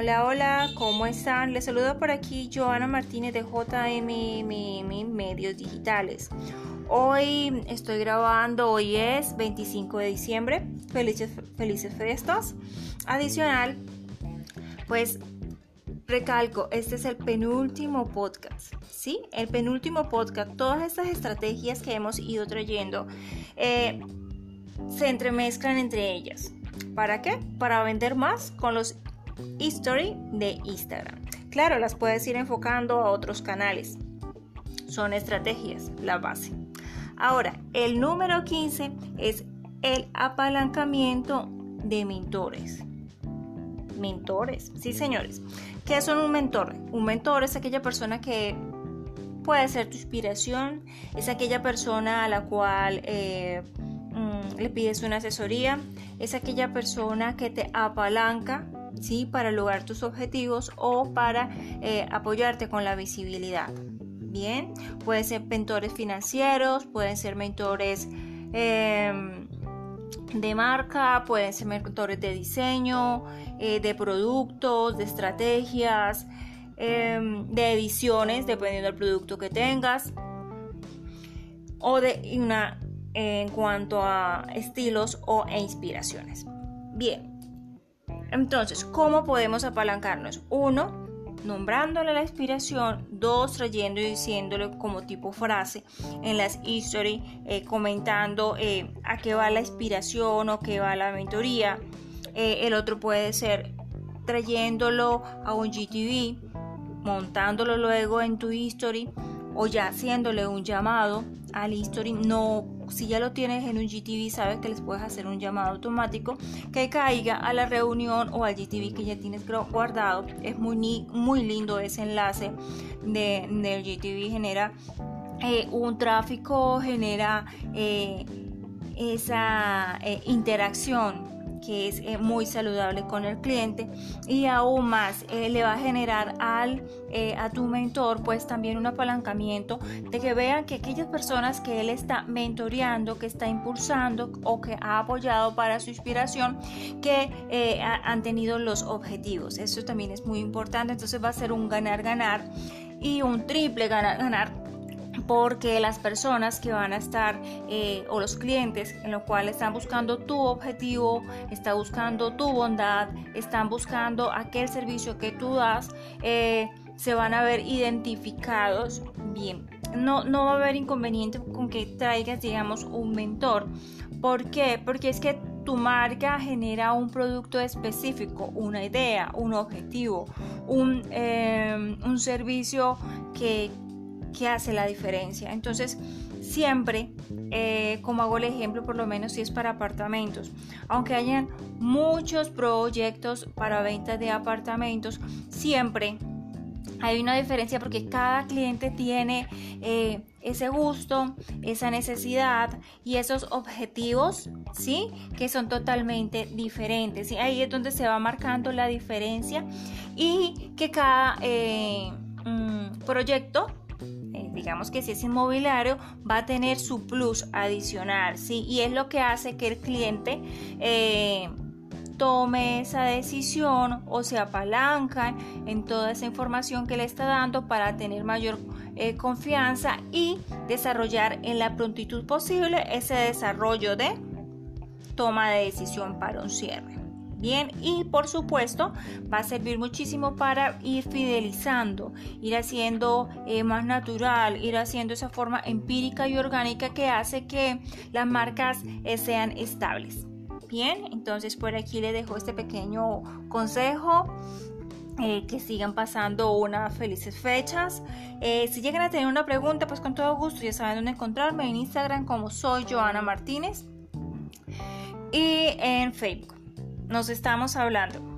Hola, hola, ¿cómo están? Les saludo por aquí Joana Martínez de JMM Medios Digitales. Hoy estoy grabando, hoy es 25 de diciembre. Felices, felices fiestas. Adicional, pues recalco, este es el penúltimo podcast, ¿sí? El penúltimo podcast. Todas estas estrategias que hemos ido trayendo eh, se entremezclan entre ellas. ¿Para qué? Para vender más con los history de Instagram. Claro, las puedes ir enfocando a otros canales. Son estrategias, la base. Ahora, el número 15 es el apalancamiento de mentores. Mentores, sí señores. ¿Qué son un mentor? Un mentor es aquella persona que puede ser tu inspiración, es aquella persona a la cual eh, mm, le pides una asesoría, es aquella persona que te apalanca ¿sí? para lograr tus objetivos o para eh, apoyarte con la visibilidad. Bien, pueden ser mentores financieros, pueden ser mentores em, de marca, pueden ser mentores de diseño, eh, de productos, de estrategias, em, de ediciones, dependiendo del producto que tengas, o de una en cuanto a estilos o e inspiraciones. Bien, entonces, ¿cómo podemos apalancarnos? Uno, nombrándole la inspiración, dos, trayendo y diciéndole como tipo frase en las history, eh, comentando eh, a qué va la inspiración o qué va la mentoría. Eh, el otro puede ser trayéndolo a un GTV, montándolo luego en tu history o ya haciéndole un llamado al history. No, si ya lo tienes en un GTV, sabes que les puedes hacer un llamado automático que caiga a la reunión o al GTV que ya tienes guardado. Es muy, muy lindo ese enlace de, del GTV, genera eh, un tráfico, genera eh, esa eh, interacción que es eh, muy saludable con el cliente y aún más eh, le va a generar al, eh, a tu mentor pues también un apalancamiento de que vean que aquellas personas que él está mentoreando, que está impulsando o que ha apoyado para su inspiración, que han tenido los objetivos. Eso también es muy importante, entonces va a ser un ganar-ganar y un triple ganar-ganar porque las personas que van a estar eh, o los clientes en lo cual están buscando tu objetivo, están buscando tu bondad, están buscando aquel servicio que tú das, eh, se van a ver identificados bien. No, no va a haber inconveniente con que traigas, digamos, un mentor. ¿Por qué? Porque es que tu marca genera un producto específico, una idea, un objetivo, un, eh, un servicio que, que hace la diferencia. Entonces, siempre, eh, como hago el ejemplo, por lo menos si es para apartamentos, aunque hayan muchos proyectos para ventas de apartamentos, siempre hay una diferencia porque cada cliente tiene eh, ese gusto, esa necesidad y esos objetivos, ¿sí? Que son totalmente diferentes. Y ahí es donde se va marcando la diferencia y que cada eh, mm, proyecto digamos que si es inmobiliario, va a tener su plus adicional, ¿sí? Y es lo que hace que el cliente eh, tome esa decisión o se apalanca en toda esa información que le está dando para tener mayor eh, confianza y desarrollar en la prontitud posible ese desarrollo de toma de decisión para un cierre. Bien, y por supuesto va a servir muchísimo para ir fidelizando, ir haciendo eh, más natural, ir haciendo esa forma empírica y orgánica que hace que las marcas eh, sean estables. Bien, entonces por aquí les dejo este pequeño consejo. Eh, que sigan pasando unas felices fechas. si llegan a tener una pregunta, pues con todo gusto ya saben dónde encontrarme en Instagram como soy Joana Martínez y en Facebook. Nos estamos hablando.